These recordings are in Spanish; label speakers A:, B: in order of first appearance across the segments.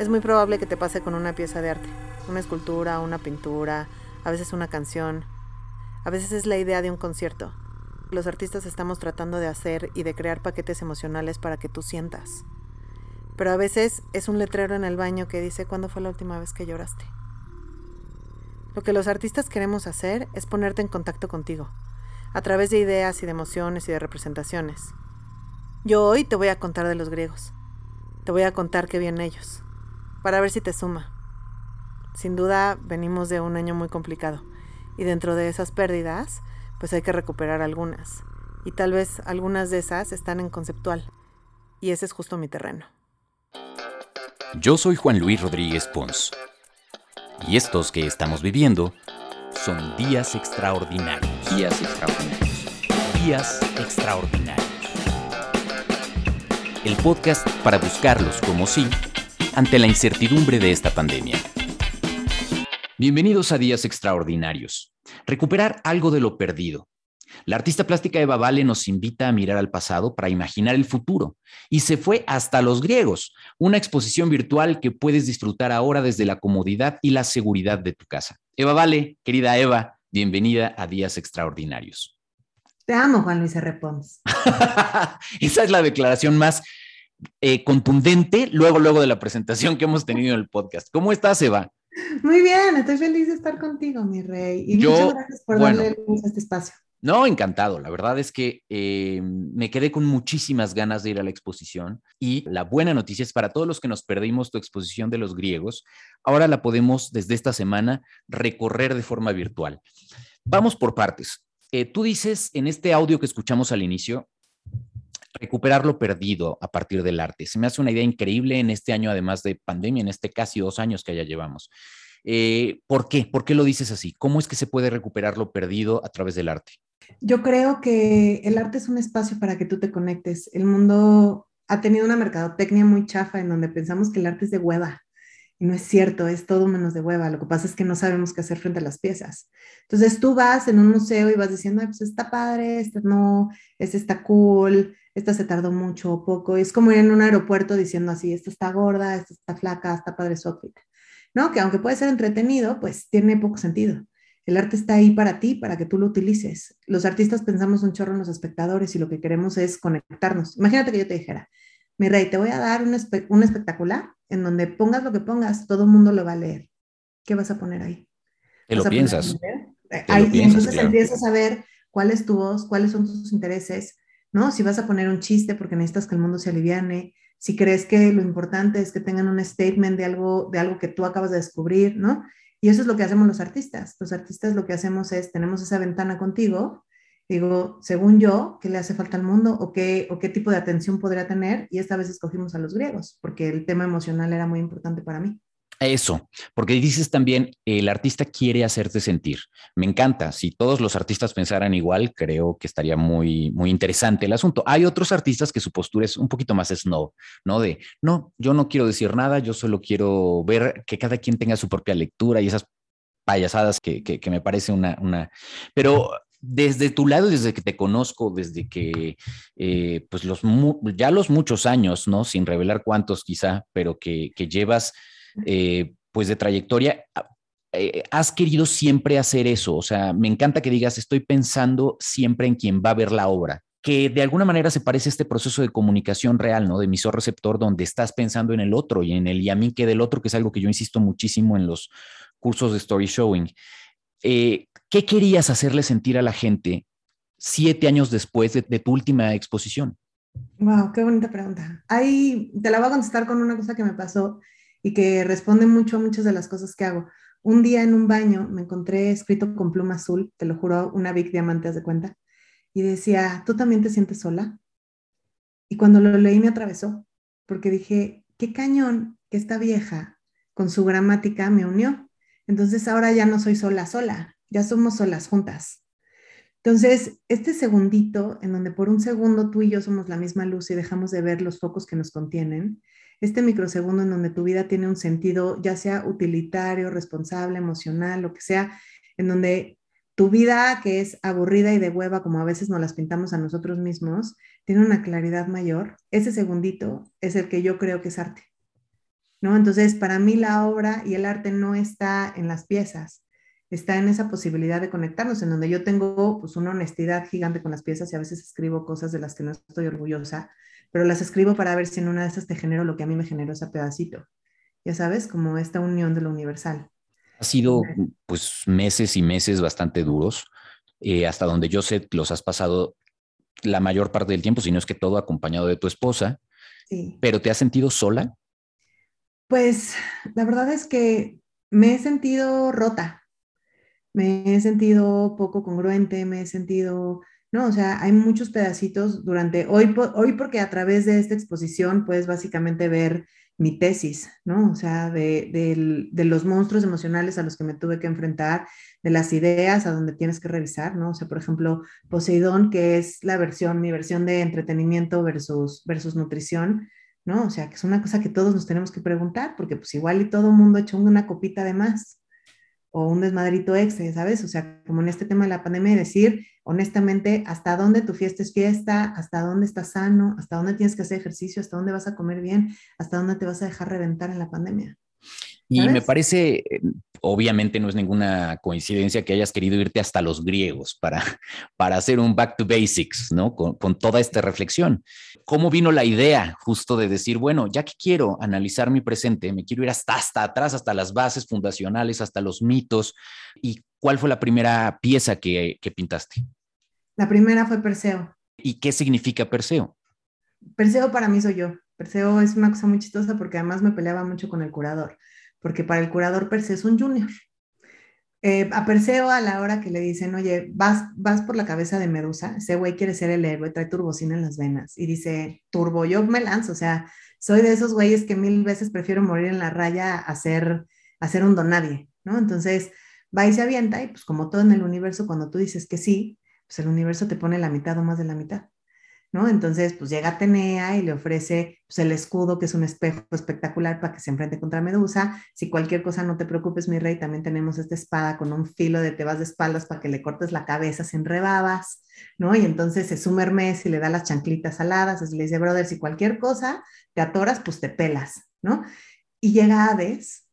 A: Es muy probable que te pase con una pieza de arte, una escultura, una pintura, a veces una canción, a veces es la idea de un concierto. Los artistas estamos tratando de hacer y de crear paquetes emocionales para que tú sientas. Pero a veces es un letrero en el baño que dice cuándo fue la última vez que lloraste. Lo que los artistas queremos hacer es ponerte en contacto contigo, a través de ideas y de emociones y de representaciones. Yo hoy te voy a contar de los griegos. Te voy a contar qué vienen ellos, para ver si te suma. Sin duda venimos de un año muy complicado y dentro de esas pérdidas, pues hay que recuperar algunas. Y tal vez algunas de esas están en conceptual. Y ese es justo mi terreno.
B: Yo soy Juan Luis Rodríguez Pons. Y estos que estamos viviendo son días extraordinarios. Días extraordinarios. Días extraordinarios. El podcast para buscarlos como sí ante la incertidumbre de esta pandemia. Bienvenidos a Días Extraordinarios. Recuperar algo de lo perdido. La artista plástica Eva Vale nos invita a mirar al pasado para imaginar el futuro y se fue hasta los griegos, una exposición virtual que puedes disfrutar ahora desde la comodidad y la seguridad de tu casa. Eva Vale, querida Eva, bienvenida a Días Extraordinarios.
A: Te amo, Juan Luis R. Pons.
B: Esa es la declaración más eh, contundente luego, luego de la presentación que hemos tenido en el podcast. ¿Cómo estás, Eva?
A: Muy bien, estoy feliz de estar contigo, mi rey. Y muchas gracias por darle luz a este espacio.
B: No, encantado. La verdad es que eh, me quedé con muchísimas ganas de ir a la exposición y la buena noticia es para todos los que nos perdimos tu exposición de los griegos, ahora la podemos desde esta semana recorrer de forma virtual. Vamos por partes. Eh, tú dices en este audio que escuchamos al inicio, recuperar lo perdido a partir del arte. Se me hace una idea increíble en este año, además de pandemia, en este casi dos años que ya llevamos. Eh, ¿Por qué? ¿Por qué lo dices así? ¿Cómo es que se puede recuperar lo perdido a través del arte?
A: Yo creo que el arte es un espacio para que tú te conectes. El mundo ha tenido una mercadotecnia muy chafa en donde pensamos que el arte es de hueva. Y no es cierto, es todo menos de hueva. Lo que pasa es que no sabemos qué hacer frente a las piezas. Entonces tú vas en un museo y vas diciendo, pues está padre, este no, este está cool, esta se tardó mucho o poco. Es como ir en un aeropuerto diciendo así, esta está gorda, esta está flaca, está padre su outfit. ¿No? Que aunque puede ser entretenido, pues tiene poco sentido. El arte está ahí para ti, para que tú lo utilices. Los artistas pensamos un chorro en los espectadores y lo que queremos es conectarnos. Imagínate que yo te dijera, mi rey, te voy a dar un espectacular en donde pongas lo que pongas, todo el mundo lo va a leer. ¿Qué vas a poner ahí?
B: Te lo piensas.
A: ahí, entonces empiezas a ver cuál es tu voz, cuáles son tus intereses, ¿no? Si vas a poner un chiste porque necesitas que el mundo se aliviane, si crees que lo importante es que tengan un statement de algo, de algo que tú acabas de descubrir, ¿no? Y eso es lo que hacemos los artistas. Los artistas lo que hacemos es, tenemos esa ventana contigo, digo, según yo, ¿qué le hace falta al mundo o qué, o qué tipo de atención podría tener? Y esta vez escogimos a los griegos, porque el tema emocional era muy importante para mí.
B: Eso, porque dices también, el artista quiere hacerte sentir. Me encanta. Si todos los artistas pensaran igual, creo que estaría muy, muy interesante el asunto. Hay otros artistas que su postura es un poquito más snow, ¿no? De, no, yo no quiero decir nada, yo solo quiero ver que cada quien tenga su propia lectura y esas payasadas que, que, me parece una, una... Pero desde tu lado, desde que te conozco, desde que, eh, pues los, ya los muchos años, ¿no? Sin revelar cuántos quizá, pero que, que llevas eh, pues de trayectoria, ah, eh, has querido siempre hacer eso. O sea, me encanta que digas, estoy pensando siempre en quien va a ver la obra que de alguna manera se parece a este proceso de comunicación real, ¿no? De emisor-receptor, donde estás pensando en el otro y en el y a mí que del otro, que es algo que yo insisto muchísimo en los cursos de story showing. Eh, ¿Qué querías hacerle sentir a la gente siete años después de, de, tu última exposición?
A: Wow, qué bonita pregunta. Ahí te la voy a contestar con una cosa que me pasó y que responde mucho a muchas de las cosas que hago. Un día en un baño me encontré escrito con pluma azul, te lo juro, una Big Diamante, de cuenta, y decía, ¿tú también te sientes sola? Y cuando lo leí me atravesó, porque dije, qué cañón que esta vieja con su gramática me unió. Entonces ahora ya no soy sola, sola, ya somos solas juntas. Entonces, este segundito en donde por un segundo tú y yo somos la misma luz y dejamos de ver los focos que nos contienen, este microsegundo en donde tu vida tiene un sentido, ya sea utilitario, responsable, emocional, lo que sea, en donde tu vida, que es aburrida y de hueva, como a veces nos las pintamos a nosotros mismos, tiene una claridad mayor, ese segundito es el que yo creo que es arte. ¿No? Entonces, para mí la obra y el arte no está en las piezas, está en esa posibilidad de conectarnos, en donde yo tengo pues una honestidad gigante con las piezas y a veces escribo cosas de las que no estoy orgullosa, pero las escribo para ver si en una de esas te genero lo que a mí me generó ese pedacito. Ya sabes, como esta unión de lo universal.
B: Ha sido pues meses y meses bastante duros. Eh, hasta donde yo sé, los has pasado la mayor parte del tiempo, si no es que todo acompañado de tu esposa. Sí. Pero ¿te has sentido sola?
A: Pues la verdad es que me he sentido rota, me he sentido poco congruente, me he sentido, no, o sea, hay muchos pedacitos durante, hoy, hoy porque a través de esta exposición puedes básicamente ver mi tesis, ¿no? O sea, de, los monstruos emocionales a los que me tuve que enfrentar, de las ideas a donde tienes que revisar, ¿no? O sea, por ejemplo, Poseidón, que es la versión, mi versión de entretenimiento versus, versus nutrición, ¿no? O sea, que es una cosa que todos nos tenemos que preguntar, porque pues igual y todo el mundo echó una copita de más o un desmadrito extra, ¿sabes? O sea, como en este tema de la pandemia, decir honestamente hasta dónde tu fiesta es fiesta, hasta dónde estás sano, hasta dónde tienes que hacer ejercicio, hasta dónde vas a comer bien, hasta dónde te vas a dejar reventar en la pandemia.
B: Y me parece, eh, obviamente no es ninguna coincidencia que hayas querido irte hasta los griegos para, para hacer un back to basics, ¿no? Con, con, toda esta reflexión. ¿Cómo vino la idea justo de decir, bueno, ya que quiero analizar mi presente, me quiero ir hasta, hasta atrás, hasta las bases fundacionales, hasta los mitos? ¿Y cuál fue la primera pieza que, que pintaste?
A: La primera fue Perseo.
B: ¿Y qué significa Perseo?
A: Perseo para mí soy yo. Perseo es una cosa muy chistosa porque además me peleaba mucho con el curador porque para el curador Perseo es un junior. Eh, a Perseo a la hora que le dicen, oye, vas, vas por la cabeza de Medusa, ese güey quiere ser el héroe, trae turbocina en las venas y dice, turbo, yo me lanzo, o sea, soy de esos güeyes que mil veces prefiero morir en la raya a ser, a ser un donadie, ¿no? Entonces va y se avienta y pues como todo en el universo, cuando tú dices que sí, pues el universo te pone la mitad o más de la mitad. ¿No? Entonces, pues llega Atenea y le ofrece pues, el escudo, que es un espejo espectacular para que se enfrente contra Medusa. Si cualquier cosa no te preocupes, mi rey, también tenemos esta espada con un filo de te vas de espaldas para que le cortes la cabeza sin rebabas, ¿no? Y entonces se suma Hermes y le da las chanclitas aladas, y le dice, brother, si cualquier cosa te atoras, pues te pelas, ¿no? Y llega Hades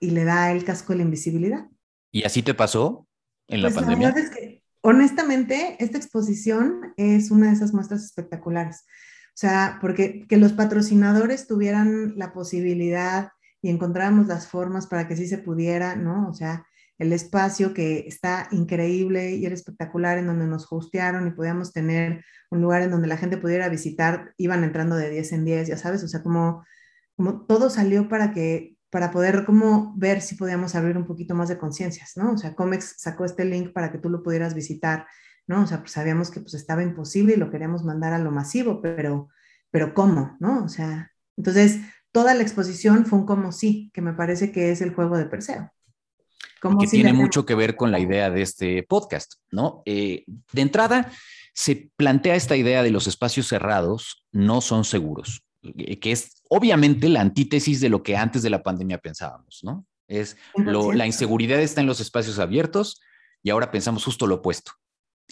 A: y le da el casco de la invisibilidad.
B: ¿Y así te pasó en la
A: pues
B: pandemia?
A: La es que honestamente, esta exposición es una de esas muestras espectaculares. O sea, porque que los patrocinadores tuvieran la posibilidad y encontráramos las formas para que sí se pudiera, ¿no? O sea, el espacio que está increíble y era espectacular en donde nos hostearon y podíamos tener un lugar en donde la gente pudiera visitar, iban entrando de 10 en 10, ya sabes, o sea, como, como todo salió para que para poder como ver si podíamos abrir un poquito más de conciencias, ¿no? O sea, Comex sacó este link para que tú lo pudieras visitar, ¿no? O sea, pues sabíamos que pues estaba imposible y lo queríamos mandar a lo masivo, pero, pero ¿cómo? ¿No? O sea, entonces toda la exposición fue un como sí, que me parece que es el juego de Perseo.
B: Como que tiene mucho que ver con la idea de este podcast, ¿no? Eh, de entrada, se plantea esta idea de los espacios cerrados no son seguros. Eh, que es obviamente la antítesis de lo que antes de la pandemia pensábamos, ¿no? Es la inseguridad está en los espacios abiertos y ahora pensamos justo lo opuesto.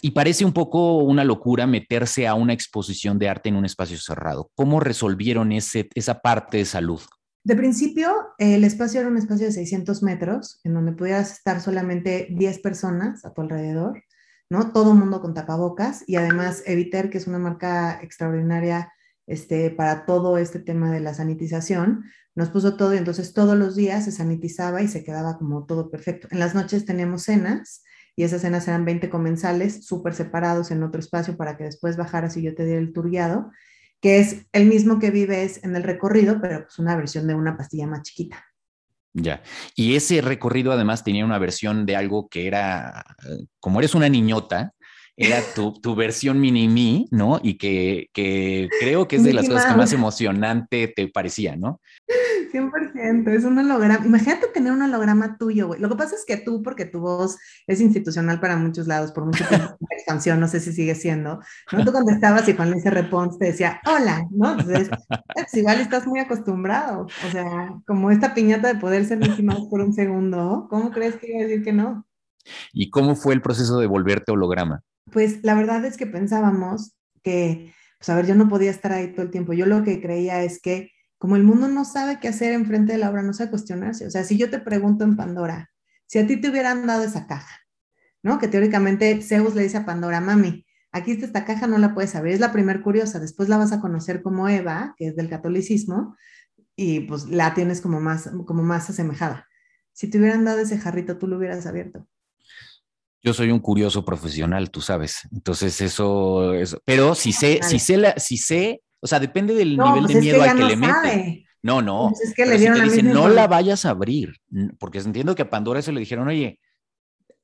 B: Y parece un poco una locura meterse a una exposición de arte en un espacio cerrado. ¿Cómo resolvieron ese, esa parte de salud?
A: De principio, el espacio era un espacio de 600 metros, en donde pudieras estar solamente 10 personas a tu alrededor, ¿no? Todo el mundo con tapabocas y además Eviter, que es una marca extraordinaria este, para todo este tema de la sanitización, nos puso todo y entonces todos los días se sanitizaba y se quedaba como todo perfecto. En las noches tenemos cenas y esas cenas eran 20 comensales súper separados en otro espacio para que después bajaras y yo te diera el turgueado, que es el mismo que vives en el recorrido, pero pues una versión de una pastilla más chiquita.
B: Ya. Y ese recorrido además tenía una versión de algo que era, eh, como eres una niñota, era tu, tu versión mini-me, ¿no? Y que, que, creo que es de las cosas que más emocionante te parecía, ¿no?
A: 100%, es un holograma. Imagínate tener un holograma tuyo, güey. Lo que pasa es que tú, porque tu voz es institucional para muchos lados, por mucho tiempo expansión, no sé si sigue siendo, ¿no? Tú contestabas y Juan Luis R. Pons te decía, hola, ¿no? Entonces, pues igual estás muy acostumbrado. O sea, como esta piñata de poder ser Mickey por un segundo, ¿cómo crees que iba a decir que no?
B: ¿Y cómo fue el proceso de volverte holograma?
A: Pues la verdad es que pensábamos que, pues a ver, yo no podía estar ahí todo el tiempo. Yo lo que creía es que como el mundo no sabe qué hacer enfrente de la obra, no sabe cuestionarse. O sea, si yo te pregunto en Pandora, si a ti te hubieran dado esa caja, ¿no? Que teóricamente Zeus le dice a Pandora, mami, aquí está esta caja, no la puedes abrir, es la primer curiosa, después la vas a conocer como Eva, que es del catolicismo, y pues la tienes como más, como más asemejada. Si te hubieran dado ese jarrito, tú lo hubieras abierto.
B: Yo soy un curioso profesional, tú sabes. Entonces eso, eso pero si sé, si sé, la, si sé, o sea, depende del nivel pues de miedo al que le mete. No, no. Pues es que le dieron si no la vayas a abrir, porque entiendo que a Pandora eso le dijeron, oye,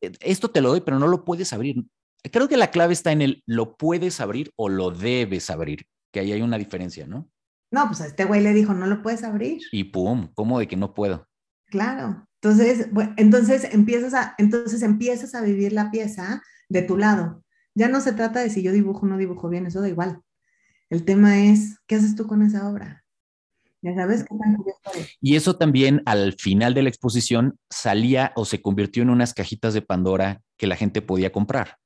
B: e, esto te lo doy, pero no lo puedes abrir. Creo que la clave está en el lo puedes abrir o lo debes abrir, que ahí hay una diferencia, ¿no?
A: No, pues a este güey le dijo, no lo puedes abrir.
B: Y pum, ¿cómo de que no puedo?
A: Claro. Entonces, bueno, entonces, empiezas a, entonces empiezas a vivir la pieza de tu lado. Ya no se trata de si yo dibujo o no dibujo bien, eso da igual. El tema es, ¿qué haces tú con esa obra? Ya sabes qué tan
B: Y eso también al final de la exposición salía o se convirtió en unas cajitas de Pandora que la gente podía comprar.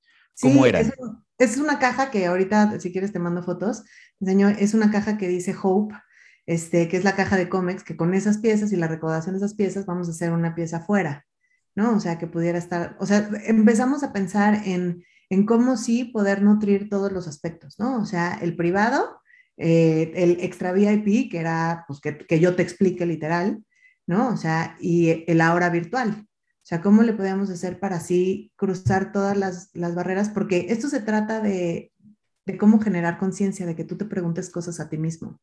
B: ¿Cómo eran?
A: Es, una caja que ahorita, si quieres, te mando fotos. Señor, es una caja que dice Hope, este, que es la caja de cómics, que con esas piezas y la recaudación de esas piezas vamos a hacer una pieza afuera, ¿no? O sea, que pudiera estar, o sea, empezamos a pensar en, en cómo sí poder nutrir todos los aspectos, ¿no? O sea, el privado, eh, el extra VIP, que era, pues, que, que, yo te explique literal, ¿no? O sea, y el ahora virtual. O sea, ¿cómo le podemos hacer para así cruzar todas las, las barreras? Porque esto se trata de, de cómo generar conciencia, de que tú te preguntes cosas a ti mismo.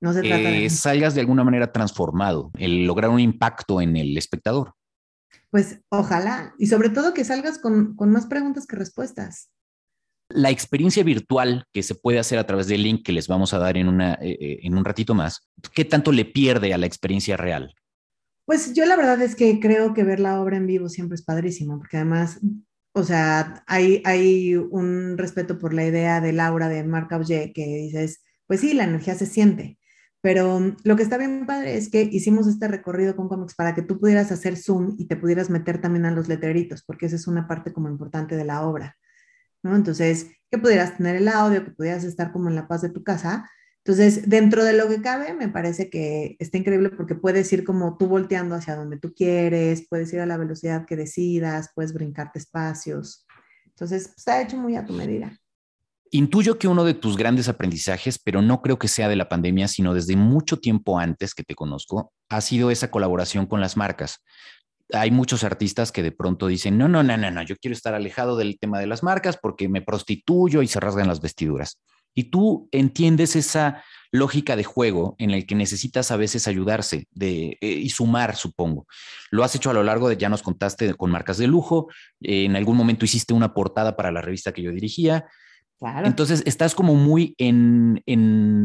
B: No se trata de... salgas de alguna manera transformado, el lograr un impacto en el espectador.
A: Pues ojalá, y sobre todo que salgas con, con más preguntas que respuestas
B: la experiencia virtual que se puede hacer a través del link que les vamos a dar en, una, eh, eh, en un ratito más, ¿qué tanto le pierde a la experiencia real?
A: Pues yo la verdad es que creo que ver la obra en vivo siempre es padrísimo, porque además, o sea, hay, hay un respeto por la idea de Laura de Marc Auger que dices, pues sí, la energía se siente, pero lo que está bien padre es que hicimos este recorrido con cómics para que tú pudieras hacer zoom y te pudieras meter también a los letreritos, porque esa es una parte como importante de la obra. ¿no? Entonces, que pudieras tener el audio, que pudieras estar como en la paz de tu casa. Entonces, dentro de lo que cabe, me parece que está increíble porque puedes ir como tú volteando hacia donde tú quieres, puedes ir a la velocidad que decidas, puedes brincarte espacios. Entonces, está hecho muy a tu medida.
B: Intuyo que uno de tus grandes aprendizajes, pero no creo que sea de la pandemia, sino desde mucho tiempo antes que te conozco, ha sido esa colaboración con las marcas hay muchos artistas que de pronto dicen, no, no, no, no, no, yo quiero estar alejado del tema de las marcas porque me prostituyo y se rasgan las vestiduras. Y tú entiendes esa lógica de juego en el que necesitas a veces ayudarse de, eh, y sumar, supongo. Lo has hecho a lo largo de, ya nos contaste con marcas de lujo, en algún momento hiciste una portada para la revista que yo dirigía, entonces, estás como muy en,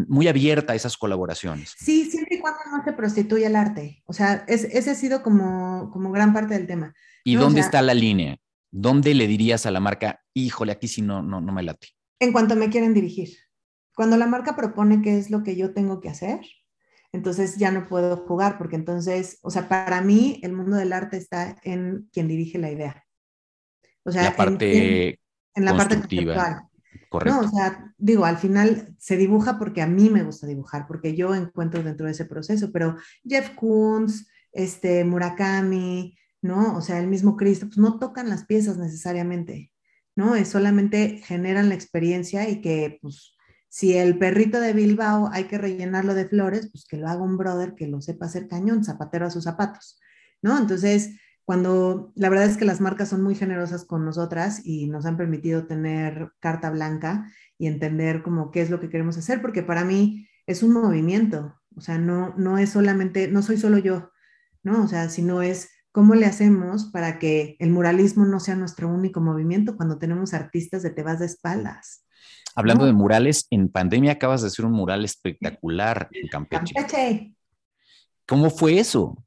B: muy abierta a esas colaboraciones.
A: Sí, siempre y cuando no se prostituye el arte. O sea, ese ha sido como, como gran parte del tema.
B: ¿Y dónde está la línea? ¿Dónde le dirías a la marca, híjole, aquí sí no, no, no me late?
A: En cuanto me quieren dirigir. Cuando la marca propone qué es lo que yo tengo que hacer, entonces ya no puedo jugar, porque entonces, o sea, para mí el mundo del arte está en quien dirige la idea.
B: O sea, la parte en, la parte conceptual.
A: No, o sea, digo, al final se dibuja porque a mí me gusta dibujar, porque yo encuentro dentro de ese proceso, pero Jeff Koons, este, Murakami, ¿no? O sea, el mismo Cristo, pues no tocan las piezas necesariamente, ¿no? Es solamente generan la experiencia y que, pues, si el perrito de Bilbao hay que rellenarlo de flores, pues que lo haga un brother que lo sepa hacer cañón, zapatero a sus zapatos, ¿no? Entonces, cuando la verdad es que las marcas son muy generosas con nosotras y nos han permitido tener carta blanca y entender como qué es lo que queremos hacer, porque para mí es un movimiento, o sea, no, no es solamente, no soy solo yo, ¿no? O sea, sino es cómo le hacemos para que el muralismo no sea nuestro único movimiento cuando tenemos artistas de te vas de espaldas.
B: Hablando de murales, en pandemia acabas de hacer un mural espectacular en Campeche. Campeche. ¿Cómo fue eso?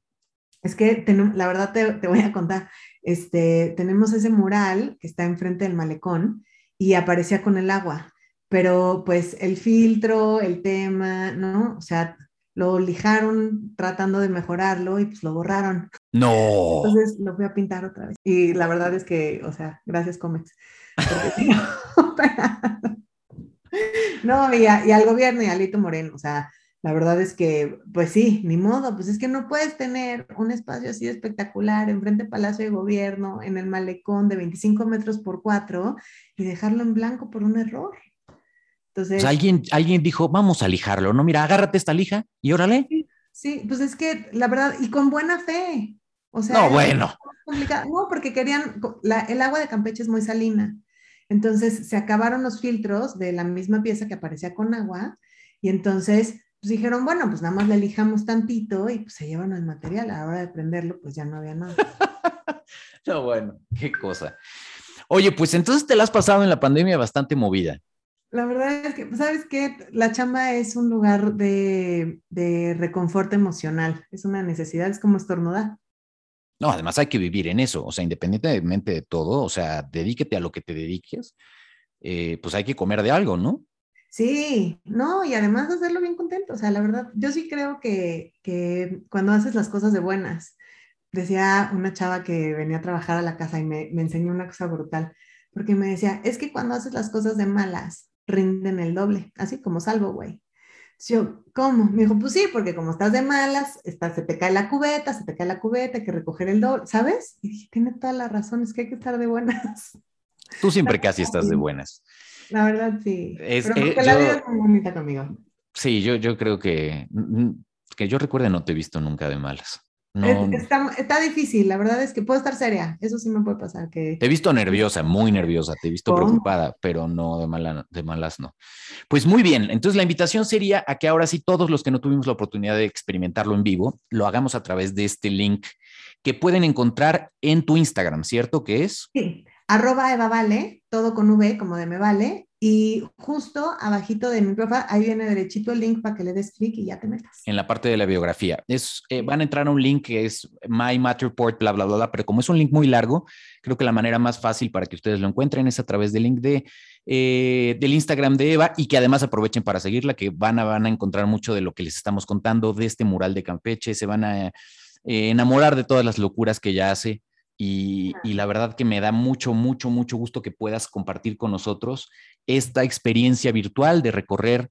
A: Es que la verdad te, voy a contar, este, tenemos ese mural que está enfrente del malecón y aparecía con el agua, pero pues el filtro, el tema, ¿no? O sea, lo lijaron tratando de mejorarlo y pues lo borraron.
B: No.
A: Entonces lo fui a pintar otra vez. Y la verdad es que, o sea, gracias Comex. no, y, y, al gobierno y a Lito Moreno, o sea, la verdad es que, pues sí, ni modo, pues es que no puedes tener un espacio así espectacular enfrente del Palacio de Gobierno, en el malecón de 25 metros por 4 y dejarlo en blanco por un error.
B: Entonces, alguien, alguien dijo, vamos a lijarlo, ¿no? Mira, agárrate esta lija y órale.
A: Sí, pues es que la verdad, y con buena fe. O
B: sea, no, bueno.
A: No, porque querían, el agua de Campeche es muy salina. Entonces se acabaron los filtros de la misma pieza que aparecía con agua y entonces pues dijeron, bueno, pues nada más le lijamos tantito y pues se llevan el material. A la hora de prenderlo, pues ya no había nada.
B: no, bueno, qué cosa. Oye, pues entonces te la has pasado en la pandemia bastante movida.
A: La verdad es que, ¿sabes qué? La chamba es un lugar de, de reconforto emocional, es una necesidad, es como estornudar.
B: No, además hay que vivir en eso, o sea, independientemente de todo, o sea, dedíquete a lo que te dediques, eh, pues hay que comer de algo, ¿no?
A: Sí, no, y además hacerlo bien contento, o sea, la verdad, yo sí creo que, que cuando haces las cosas de buenas, decía una chava que venía a trabajar a la casa y me, me enseñó una cosa brutal, porque me decía, es que cuando haces las cosas de malas, rinden el doble, así como salvo, güey. Yo, ¿cómo? Me dijo, pues sí, porque como estás de malas, está, se te cae la cubeta, se te cae la cubeta, hay que recoger el doble, ¿sabes? Y dije, tiene toda la razón, es que hay que estar de buenas.
B: Tú siempre casi estás de buenas.
A: La verdad, sí. Es, Pero eh, la vida es muy bonita conmigo.
B: Sí, yo, yo creo que, que yo recuerde no te he visto nunca de malas.
A: Está, difícil, la verdad es que puedo estar seria, eso sí me puede pasar. Que...
B: Te he visto nerviosa, muy nerviosa, te he visto preocupada, pero no de, mala, de malas, no. Pues muy bien, entonces la invitación sería a que ahora sí todos los que no tuvimos la oportunidad de experimentarlo en vivo, lo hagamos a través de este link que pueden encontrar en tu Instagram, ¿cierto? Que es?
A: Sí, arroba Eva Vale, todo con V como de me vale, y justo abajito de mi profile, ahí viene derechito el link para que le des clic y ya te metas.
B: En la parte de la biografía. Es, eh, van a entrar a un link que es My Matterport, bla, bla, bla, bla, pero como es un link muy largo, creo que la manera más fácil para que ustedes lo encuentren es a través del link de, eh, del Instagram de Eva y que además aprovechen para seguirla, que van a, van a encontrar mucho de lo que les estamos contando de este mural de Campeche, se van a eh, enamorar de todas las locuras que ella hace y, la verdad que me da mucho, mucho, mucho gusto que puedas compartir con nosotros esta experiencia virtual de recorrer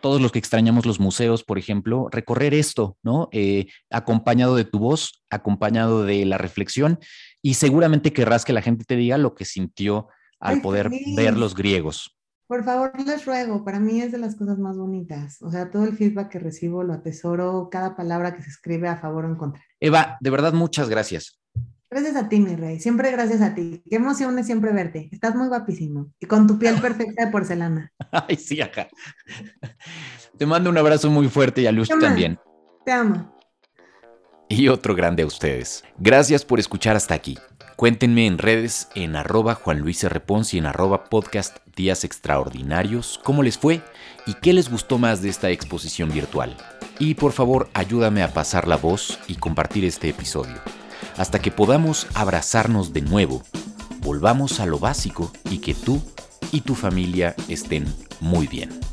B: todos los que extrañamos los museos, por ejemplo, recorrer esto, ¿no? Eh, acompañado de tu voz, acompañado de la reflexión y seguramente querrás que la gente te diga lo que sintió al poder ver los griegos.
A: Por favor, les ruego, para mí es de las cosas más bonitas. O sea, todo el feedback que recibo lo atesoro, cada palabra que se escribe a favor o en contra.
B: Eva, de verdad, muchas gracias.
A: Gracias a ti, mi rey. Siempre gracias a ti. Qué emoción es siempre verte. Estás muy guapísimo. Y con tu piel perfecta de porcelana.
B: Ay, sí, acá. Te mando un abrazo muy fuerte y a Luz también.
A: Te amo.
B: Y otro grande a ustedes. Gracias por escuchar hasta aquí. Cuéntenme en redes en arroba Juan Luis R. y en arroba podcast Días Extraordinarios cómo les fue y qué les gustó más de esta exposición virtual. Y por favor ayúdame a pasar la voz y compartir este episodio hasta que podamos abrazarnos de nuevo, volvamos a lo básico y que tú y tu familia estén muy bien.